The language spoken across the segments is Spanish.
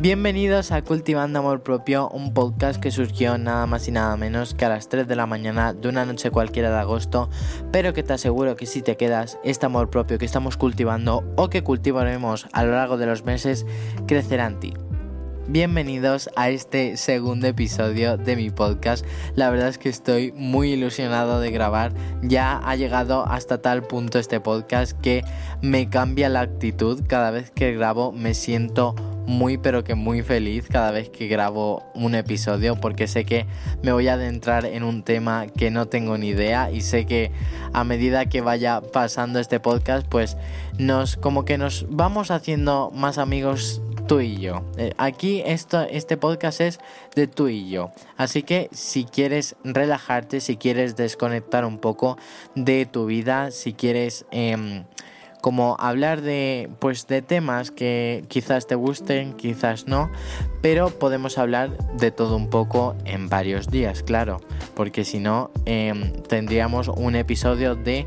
Bienvenidos a Cultivando Amor Propio, un podcast que surgió nada más y nada menos que a las 3 de la mañana de una noche cualquiera de agosto, pero que te aseguro que si te quedas, este amor propio que estamos cultivando o que cultivaremos a lo largo de los meses crecerá en ti. Bienvenidos a este segundo episodio de mi podcast. La verdad es que estoy muy ilusionado de grabar. Ya ha llegado hasta tal punto este podcast que me cambia la actitud. Cada vez que grabo me siento muy pero que muy feliz cada vez que grabo un episodio porque sé que me voy a adentrar en un tema que no tengo ni idea y sé que a medida que vaya pasando este podcast pues nos como que nos vamos haciendo más amigos tú y yo. Eh, aquí esto, este podcast es de tú y yo. Así que si quieres relajarte, si quieres desconectar un poco de tu vida, si quieres eh, como hablar de pues de temas que quizás te gusten, quizás no, pero podemos hablar de todo un poco en varios días, claro, porque si no em, tendríamos un episodio de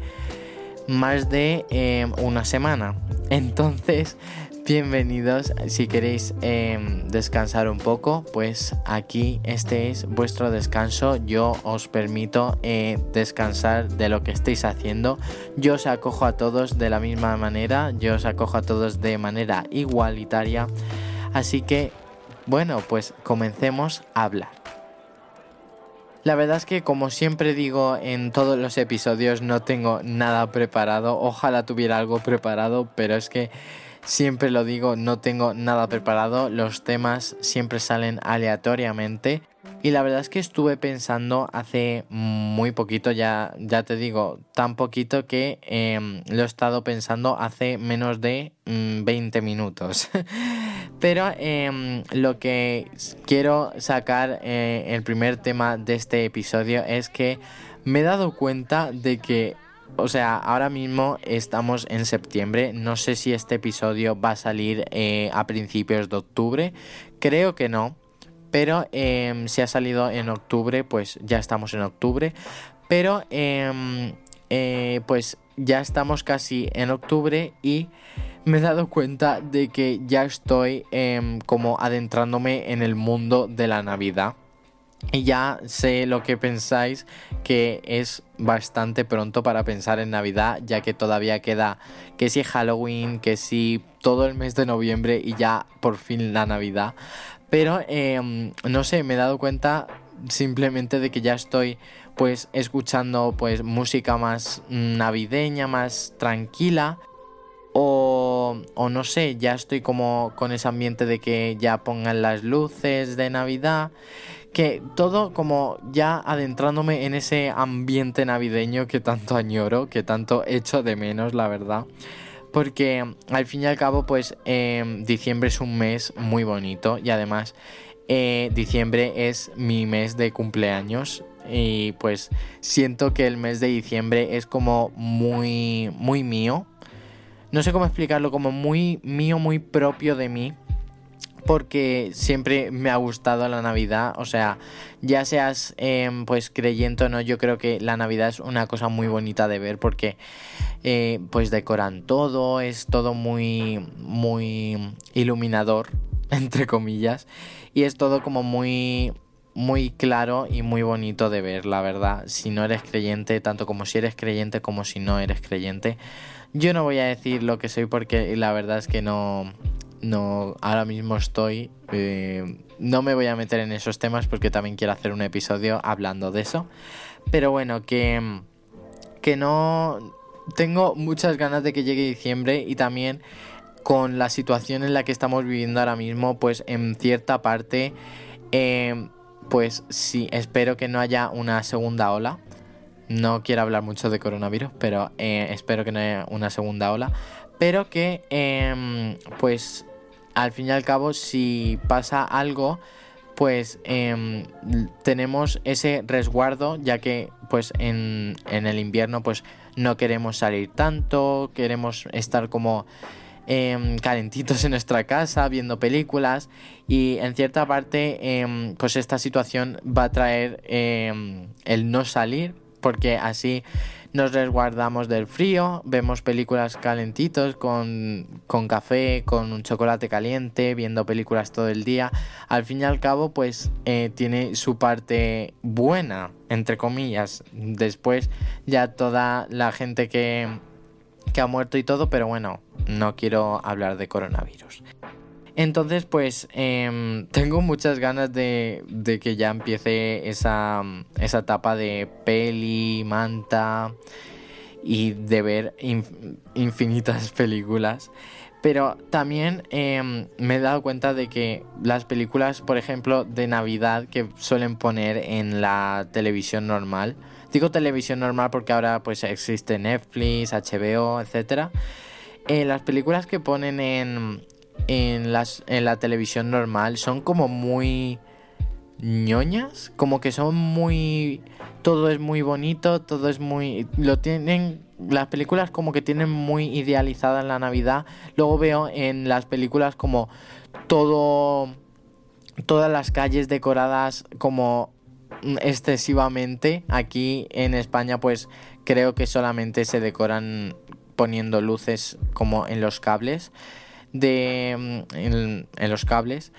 más de em, una semana. Entonces Bienvenidos, si queréis em, descansar un poco, pues aquí este es vuestro descanso. Yo os permito eh, descansar de lo que estéis haciendo. Yo os acojo a todos de la misma manera, yo os acojo a todos de manera igualitaria. Así que, bueno, pues comencemos a hablar. La verdad es que como siempre digo en todos los episodios no tengo nada preparado. Ojalá tuviera algo preparado, pero es que Siempre lo digo, no tengo nada preparado, los temas siempre salen aleatoriamente. Y la verdad es que estuve pensando hace muy poquito, ya, ya te digo, tan poquito que em, lo he estado pensando hace menos de 20 mm, minutos. Pero em, lo que quiero sacar, eh, el primer tema de este episodio es que me he dado cuenta de que o sea, ahora mismo estamos en septiembre. No sé si este episodio va a salir eh, a principios de octubre. Creo que no. Pero em, si ha salido en octubre, pues ya estamos en octubre. Pero em, eh, pues ya estamos casi en octubre y me he dado cuenta de que ya estoy em, como adentrándome en el mundo de la Navidad. Y ya sé lo que pensáis, que es bastante pronto para pensar en Navidad, ya que todavía queda que si Halloween, que si todo el mes de noviembre y ya por fin la Navidad. Pero em, no sé, me he dado cuenta simplemente de que ya estoy pues escuchando pues música más navideña, más tranquila. O, no sé, ya estoy como con ese ambiente de que ya pongan las luces de Navidad que todo como ya adentrándome en ese ambiente navideño que tanto añoro, que tanto echo de menos, la verdad. Porque al fin y al cabo, pues em, diciembre es un mes muy bonito y además eh, diciembre es mi mes de cumpleaños y pues siento que el mes de diciembre es como muy, muy mío. No sé cómo explicarlo, como muy mío, muy propio de mí porque siempre me ha gustado la Navidad, o sea, ya seas em, pues creyente o no, yo creo que la Navidad es una cosa muy bonita de ver porque eh, pues decoran todo, es todo muy, muy iluminador, entre comillas, y es todo como muy muy claro y muy bonito de ver, la verdad. Si no eres creyente, tanto como si eres creyente como si no eres creyente. Yo no voy a decir lo que soy porque la verdad es que no, no, ahora mismo estoy... Eh, no me voy a meter en esos temas porque también quiero hacer un episodio hablando de eso. Pero bueno, que, que no... Tengo muchas ganas de que llegue diciembre y también con la situación en la que estamos viviendo ahora mismo, pues en cierta parte, eh, pues sí, espero que no haya una segunda ola. No quiero hablar mucho de coronavirus, pero eh, espero que no haya una segunda ola. Pero que, em, pues, al fin y al cabo, si pasa algo, pues em, tenemos ese resguardo, ya que pues en, el invierno pues no queremos salir tanto, queremos estar como em, calentitos en nuestra casa, viendo películas y en cierta parte em, pues esta situación va a traer el no salir porque así nos resguardamos del frío, vemos películas calentitos con, con café, con un chocolate caliente, viendo películas todo el día. Al fin y al cabo, pues eh, tiene su parte buena, entre comillas. Después ya toda la gente que, que ha muerto y todo, pero bueno, no quiero hablar de coronavirus. Entonces, pues em, tengo muchas ganas de, de, que ya empiece esa, esa etapa de peli, manta y de ver infinitas películas. Pero también em, me he dado cuenta de que las películas, por ejemplo, de Navidad que suelen poner en la televisión normal, digo televisión normal porque ahora pues existe Netflix, HBO, etc. Eh, las películas que ponen en, en, las, en la televisión normal son como muy ñoñas, como que son muy... Todo es muy bonito, todo es muy... Lo tienen... Las películas como que tienen muy idealizada la Navidad. Luego veo en las películas como todo... Todas las calles decoradas como excesivamente. Aquí en España pues creo que solamente se decoran poniendo luces como en los cables de mm, en, los cables.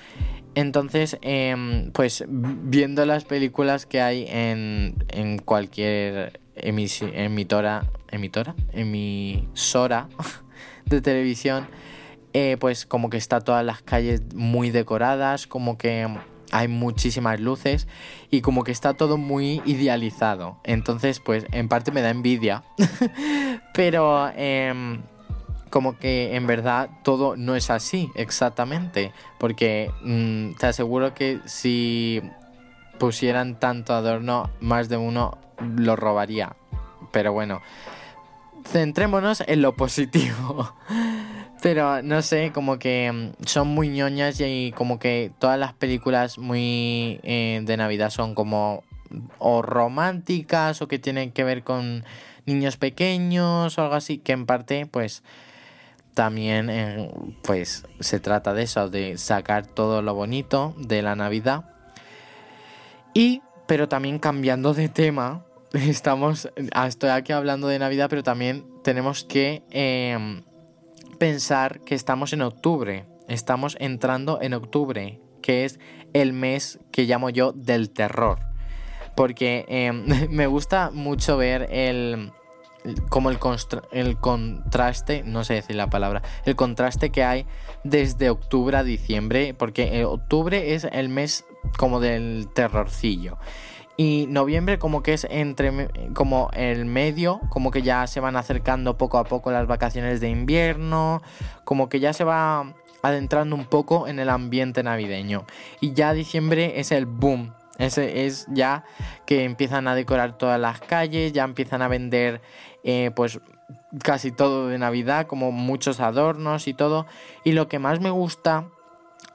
Entonces, em, pues viendo las películas que hay en, en cualquier emitora, emitora, emisora de televisión, eh, pues como que está todas las calles muy decoradas, como que hay muchísimas luces y como que está todo muy idealizado. Entonces, pues en parte me da envidia, pero eh, como que en verdad todo no es así exactamente. Porque mm, te aseguro que si pusieran tanto adorno, más de uno lo robaría. Pero bueno, centrémonos en lo positivo. Pero no sé, como que mm, son muy ñoñas y como que todas las películas muy eh, de Navidad son como o románticas o que tienen que ver con niños pequeños o algo así, que en parte pues también eh, pues se trata de eso, de sacar todo lo bonito de la Navidad. Y, pero también cambiando de tema, estamos, ah, estoy aquí hablando de Navidad, pero también tenemos que em, pensar que estamos en octubre, estamos entrando en octubre, que es el mes que llamo yo del terror. Porque em, me gusta mucho ver el, como el, el contraste, no sé decir la palabra, el contraste que hay desde octubre a diciembre, porque eh, octubre es el mes como del terrorcillo. Y noviembre como que es entre como el medio, como que ya se van acercando poco a poco las vacaciones de invierno, como que ya se va adentrando un poco en el ambiente navideño. Y ya diciembre es el boom ese es ya que empiezan a decorar todas las calles, ya empiezan a vender eh, pues casi todo de Navidad, como muchos adornos y todo. Y lo que más me gusta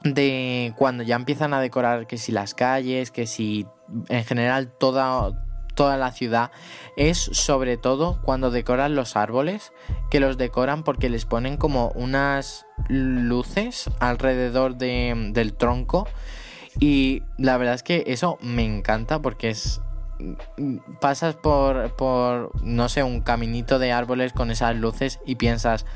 de cuando ya empiezan a decorar que si las calles, que si en general toda, toda la ciudad, es sobre todo cuando decoran los árboles, que los decoran porque les ponen como unas luces alrededor de, del tronco y la verdad es que eso me encanta porque es pasas por, por, no sé, un caminito de árboles con esas luces y piensas,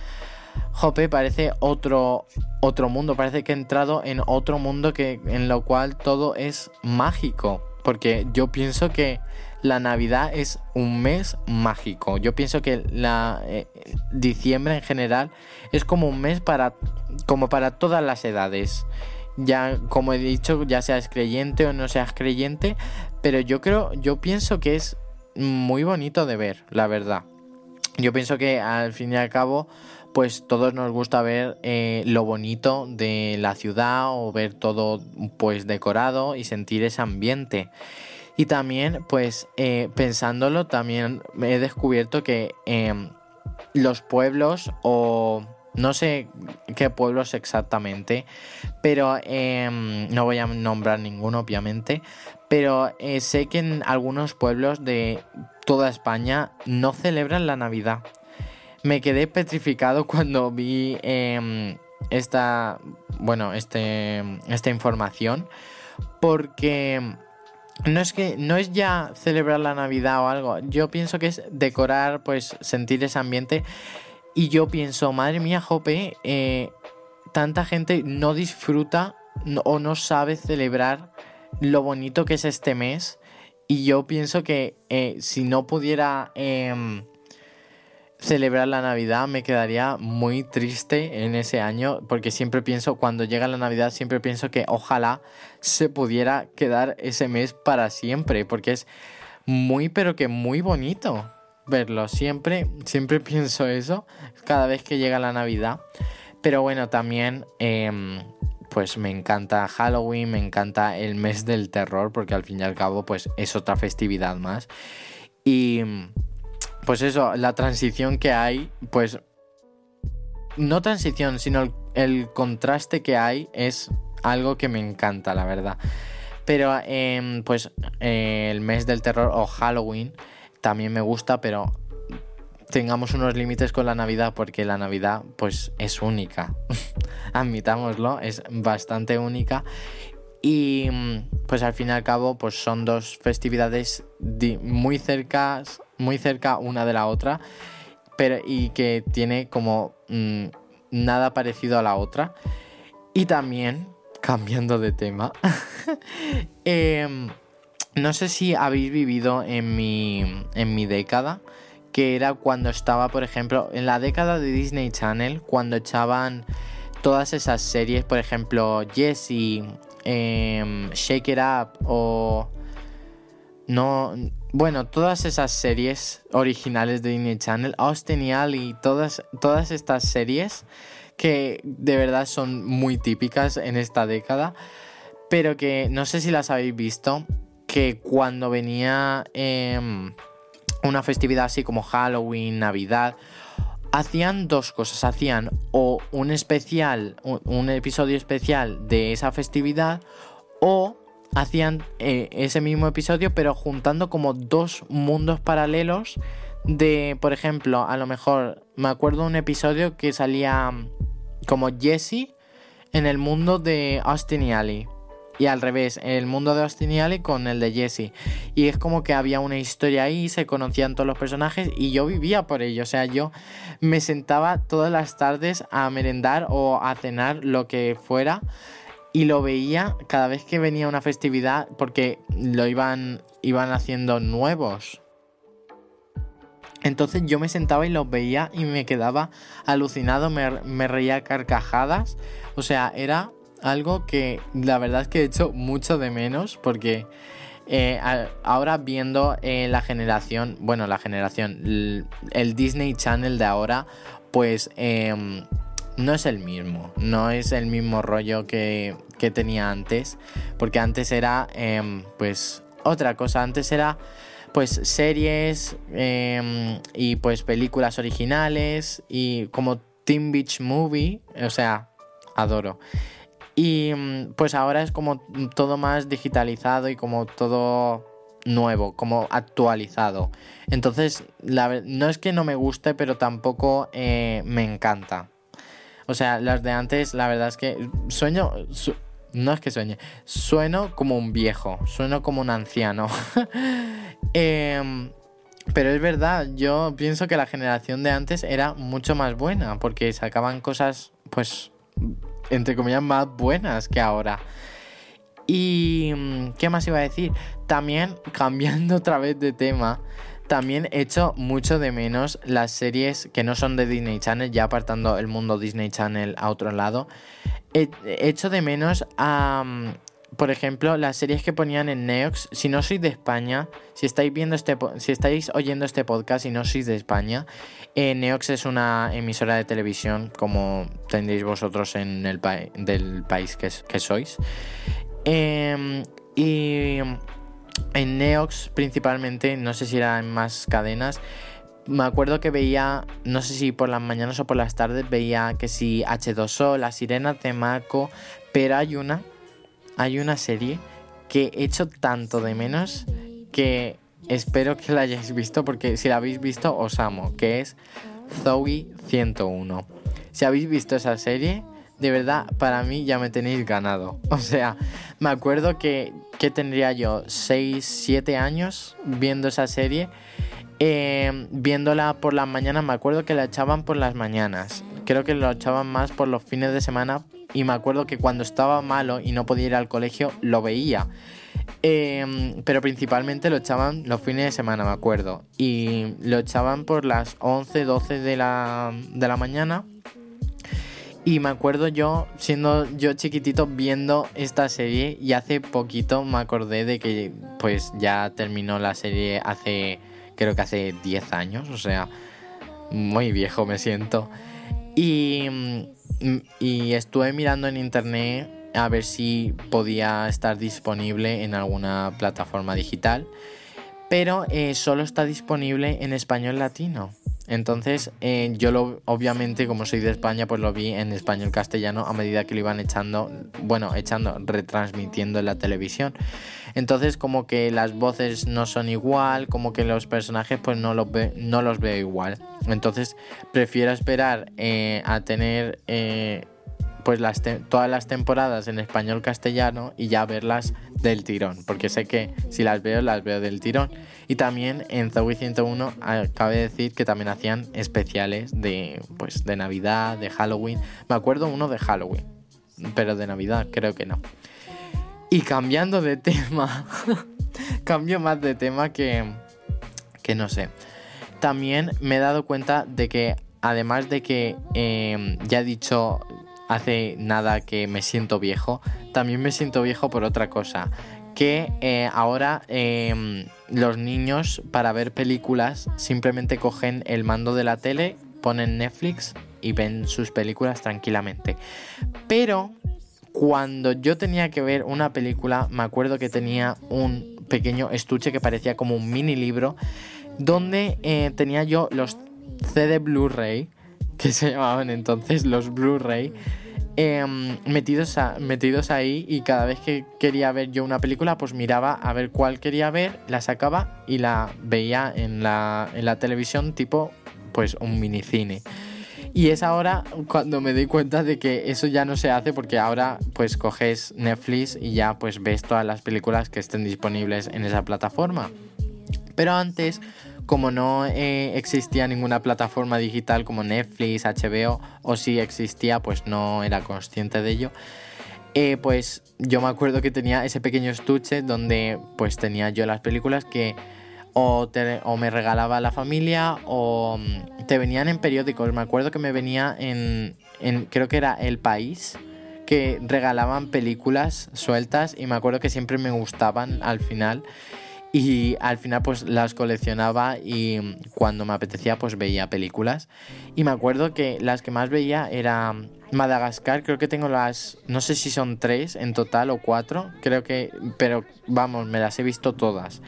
Jope, parece otro, otro mundo, parece que he entrado en otro mundo que, en lo cual todo es mágico. Porque yo pienso que la Navidad es un mes mágico. Yo pienso que la eh, diciembre en general es como un mes para como para todas las edades ya como he dicho, ya seas creyente o no seas creyente, pero yo creo, yo pienso que es muy bonito de ver, la verdad. Yo pienso que al fin y al cabo, pues todos nos gusta ver eh, lo bonito de la ciudad o ver todo pues decorado y sentir ese ambiente. Y también, pues eh, pensándolo, también he descubierto que em, los pueblos o no sé qué pueblos exactamente, pero em, no voy a nombrar ninguno, obviamente. Pero eh, sé que en algunos pueblos de toda España no celebran la Navidad. Me quedé petrificado cuando vi em, esta, bueno, este, esta información, porque no es que no es ya celebrar la Navidad o algo. Yo pienso que es decorar, pues sentir ese ambiente. Y yo pienso, madre mía, Jope, eh, tanta gente no disfruta o no sabe celebrar lo bonito que es este mes. Y yo pienso que eh, si no pudiera em, celebrar la Navidad me quedaría muy triste en ese año porque siempre pienso, cuando llega la Navidad, siempre pienso que ojalá se pudiera quedar ese mes para siempre porque es muy pero que muy bonito verlo. Siempre, siempre pienso eso cada vez que llega la Navidad. Pero bueno, también em, pues me encanta Halloween, me encanta el mes del terror porque al fin y al cabo pues es otra festividad más. Y pues eso, la transición que hay, pues no transición, sino el, contraste que hay es algo que me encanta, la verdad. Pero em, pues eh, el mes del terror o Halloween también me gusta, pero tengamos unos límites con la Navidad porque la Navidad pues es única. Admitámoslo, es bastante única. Y pues al fin y al cabo pues son dos festividades muy cercas muy cerca una de la otra, pero y que tiene como mm, nada parecido a la otra. Y también, cambiando de tema, em, no sé si habéis vivido en mi, en mi década, que era cuando estaba, por ejemplo, en la década de Disney Channel, cuando echaban todas esas series, por ejemplo, Jessie, em, Shake It Up o... No, bueno, todas esas series originales de Disney Channel, Austin y Ali, todas, todas estas series que de verdad son muy típicas en esta década, pero que no sé si las habéis visto, que cuando venía em, una festividad así como Halloween, Navidad, hacían dos cosas, hacían o un especial, un episodio especial de esa festividad, o hacían eh, ese mismo episodio, pero juntando como dos mundos paralelos de, por ejemplo, a lo mejor me acuerdo un episodio que salía mm, como Jesse en el mundo de Austin y Ali. Y al revés, el mundo de Austin y Ali con el de Jesse. Y es como que había una historia ahí, se conocían todos los personajes y yo vivía por ello. O sea, yo me sentaba todas las tardes a merendar o a cenar lo que fuera y lo veía cada vez que venía una festividad porque lo iban, iban haciendo nuevos. Entonces yo me sentaba y los veía y me quedaba alucinado, me, reía carcajadas. O sea, era algo que la verdad es que he hecho mucho de menos porque eh, ahora viendo eh, la generación, bueno, la generación, el, Disney Channel de ahora, pues... Em, no es el mismo, no es el mismo rollo que, tenía antes, porque antes era em, pues otra cosa, antes era pues series em, y pues películas originales y como Teen Beach Movie, o sea, adoro. Y em, pues ahora es como todo más digitalizado y como todo nuevo, como actualizado. Entonces, no es que no me guste, pero tampoco eh, me encanta. O sea, las de antes, la verdad es que sueño. no es que sueñe, sueno como un viejo, sueno como un anciano. Em, pero es verdad, yo pienso que la generación de antes era mucho más buena, porque sacaban cosas, pues, entre comillas, más buenas que ahora. Y, ¿qué más iba a decir? También, cambiando otra vez de tema, también echo mucho de menos las series que no son de Disney Channel, ya apartando el mundo Disney Channel a otro lado. Echo de menos a, mm, por ejemplo, las series que ponían en Neox. Si no sois de España, si estáis viendo este, si estáis oyendo este podcast y no sois de España, eh, Neox es una emisora de televisión como tendréis vosotros en el del país que, sois. Em, y en Neox principalmente, no sé si era en más cadenas, me acuerdo que veía, no sé si por las mañanas o por las tardes, veía que si H2O, La Sirena, Temaco, pero hay una, hay una serie que he hecho tanto de menos que espero que la hayáis visto porque si la habéis visto os amo, que es Zoe 101. Si habéis visto esa serie, de verdad, para mí ya me tenéis ganado. O sea, me acuerdo que, que tendría yo 6, 7 años viendo esa serie. Eh, viéndola por las mañanas, me acuerdo que la echaban por las mañanas. Creo que lo echaban más por los fines de semana. Y me acuerdo que cuando estaba malo y no podía ir al colegio, lo veía. Em, pero principalmente lo echaban los fines de semana, me acuerdo. Y lo echaban por las 11, 12 de la, de la mañana. Y me acuerdo yo, siendo yo chiquitito, viendo esta serie. Y hace poquito me acordé de que pues ya terminó la serie hace, creo que hace 10 años. O sea, muy viejo me siento. Y, y estuve mirando en internet a ver si podía estar disponible en alguna plataforma digital, pero eh, solo está disponible en español latino. Entonces eh, yo lo, obviamente como soy de España pues lo vi en español castellano a medida que lo iban echando, bueno, echando, retransmitiendo en la televisión. Entonces como que las voces no son igual, como que los personajes pues no los, no los veo igual. Entonces prefiero esperar eh, a tener pues las todas las temporadas en español castellano y ya verlas del tirón, porque sé que si las veo, las veo del tirón. Y también en Zoe 101 cabe decir que también hacían especiales de, pues, de Navidad, de Halloween. Me acuerdo uno de Halloween, pero de Navidad creo que no. Y cambiando de tema, cambio más de tema que, que no sé. También me he dado cuenta de que además de que eh, ya he dicho hace nada que me siento viejo, también me siento viejo por otra cosa. Que eh, ahora em, los niños para ver películas simplemente cogen el mando de la tele, ponen Netflix y ven sus películas tranquilamente. Pero cuando yo tenía que ver una película, me acuerdo que tenía un pequeño estuche que parecía como un mini libro, donde eh, tenía yo los CD Blu-ray, que se llamaban entonces los Blu-ray, Em, metidos, metidos ahí y cada vez que quería ver yo una película pues miraba a ver cuál quería ver, la sacaba y la veía en la, en la televisión tipo pues un minicine. Y es ahora cuando me doy cuenta de que eso ya no se hace porque ahora pues coges Netflix y ya pues ves todas las películas que estén disponibles en esa plataforma. Pero antes como no eh, existía ninguna plataforma digital como Netflix, HBO, o si existía, pues no era consciente de ello. Eh, pues yo me acuerdo que tenía ese pequeño estuche donde pues tenía yo las películas que o, o, me regalaba la familia o mm, te venían en periódicos. Me acuerdo que me venía en, en, creo que era El País, que regalaban películas sueltas y me acuerdo que siempre me gustaban al final. Y al final pues las coleccionaba y cuando me apetecía pues veía películas. Y me acuerdo que las que más veía era Madagascar, creo que tengo las, no sé si son tres en total o cuatro, creo que, pero vamos, me las he visto todas.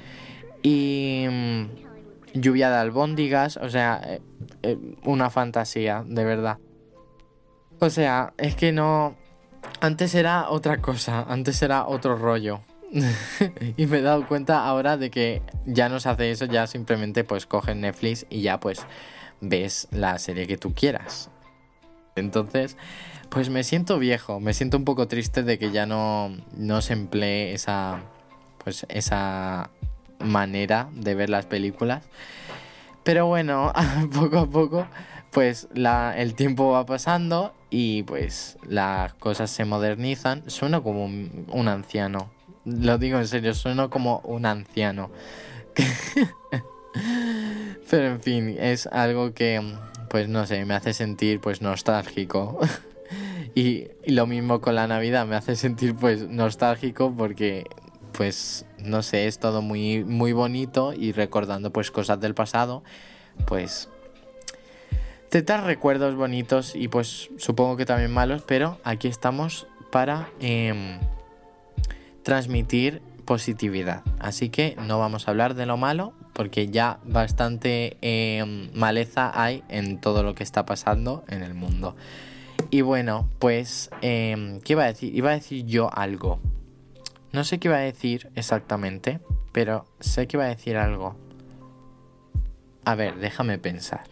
Y mm, lluvia de albóndigas, o sea, eh, eh, una fantasía, de verdad. O sea, es que no... Antes era otra cosa, antes era otro rollo. y me he dado cuenta ahora de que ya no se hace eso, ya simplemente pues coges Netflix y ya pues ves la serie que tú quieras. Entonces, pues me siento viejo, me siento un poco triste de que ya no, no se emplee esa, pues esa manera de ver las películas. Pero bueno, poco a poco, pues la, el tiempo va pasando y pues las cosas se modernizan. Suena como un anciano, lo digo en serio, sueno como un anciano. Pero en fin, es algo que, pues no sé, me hace sentir pues nostálgico. y, lo mismo con la Navidad, me hace sentir pues nostálgico porque pues no sé, es todo muy, muy bonito y recordando pues cosas del pasado, pues te recuerdos bonitos y pues supongo que también malos, pero aquí estamos para... Em, transmitir positividad. Así que no vamos a hablar de lo malo porque ya bastante em, maleza hay en todo lo que está pasando en el mundo. Y bueno, pues, eh, ¿qué iba a decir? Iba a decir yo algo. No sé qué iba a decir exactamente, pero sé que iba a decir algo. A ver, déjame pensar.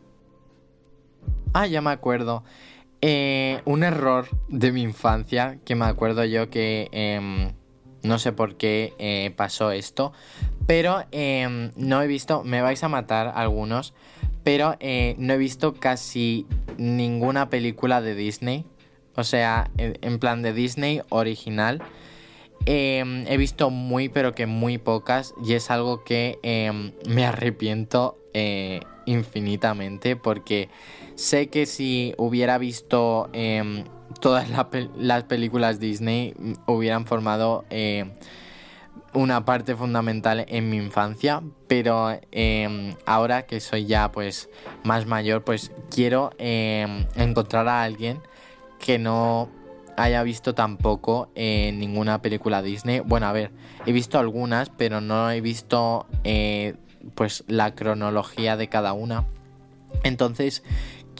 Ah, ya me acuerdo. Eh, un error de mi infancia que me acuerdo yo que em, no sé por qué eh, pasó esto, pero em, no he visto, me vais a matar algunos, pero eh, no he visto casi ninguna película de Disney, o sea, en plan de Disney original. Em, he visto muy, pero que muy pocas, y es algo que me arrepiento infinitamente porque sé que si hubiera visto em, todas las películas Disney hubieran formado em, una parte fundamental en mi infancia pero em, ahora que soy ya pues más mayor pues quiero encontrar a alguien que no haya visto tampoco en ninguna película Disney bueno a ver he visto algunas pero no he visto eh, pues la cronología de cada una. Entonces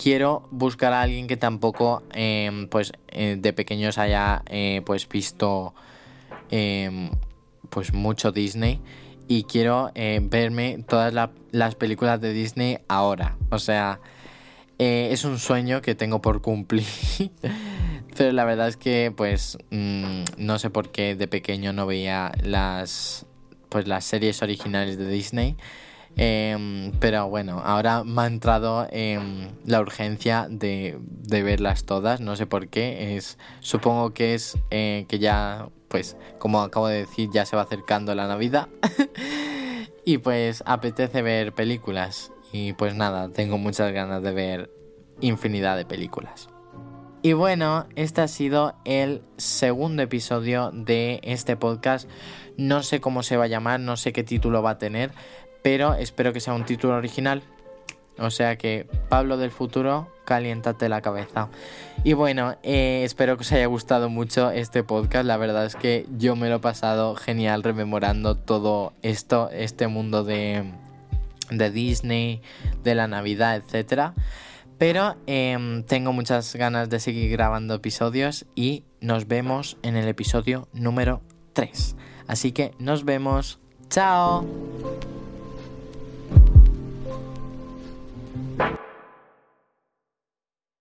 quiero buscar a alguien que tampoco em, pues eh, de pequeños haya eh, pues visto em, pues mucho Disney y quiero eh, verme todas las películas de Disney ahora. O sea, es un sueño que tengo por cumplir. Pero la verdad es que pues mm, no sé por qué de pequeño no veía las pues las series originales de Disney. Em, pero bueno, ahora me ha entrado la urgencia de, verlas todas, no sé por qué. Es, supongo que es eh, que ya, pues, como acabo de decir, ya se va acercando la Navidad. y pues apetece ver películas. Y pues nada, tengo muchas ganas de ver infinidad de películas. Y bueno, este ha sido el segundo episodio de este podcast. No sé cómo se va a llamar, no sé qué título va a tener, pero espero que sea un título original. O sea que, Pablo del futuro, caliéntate la cabeza. Y bueno, eh, espero que os haya gustado mucho este podcast. La verdad es que yo me lo he pasado genial rememorando todo esto, este mundo de, Disney, de la Navidad, etcétera. Pero em, tengo muchas ganas de seguir grabando episodios y nos vemos en el episodio número 3. Así que nos vemos. ¡Chao!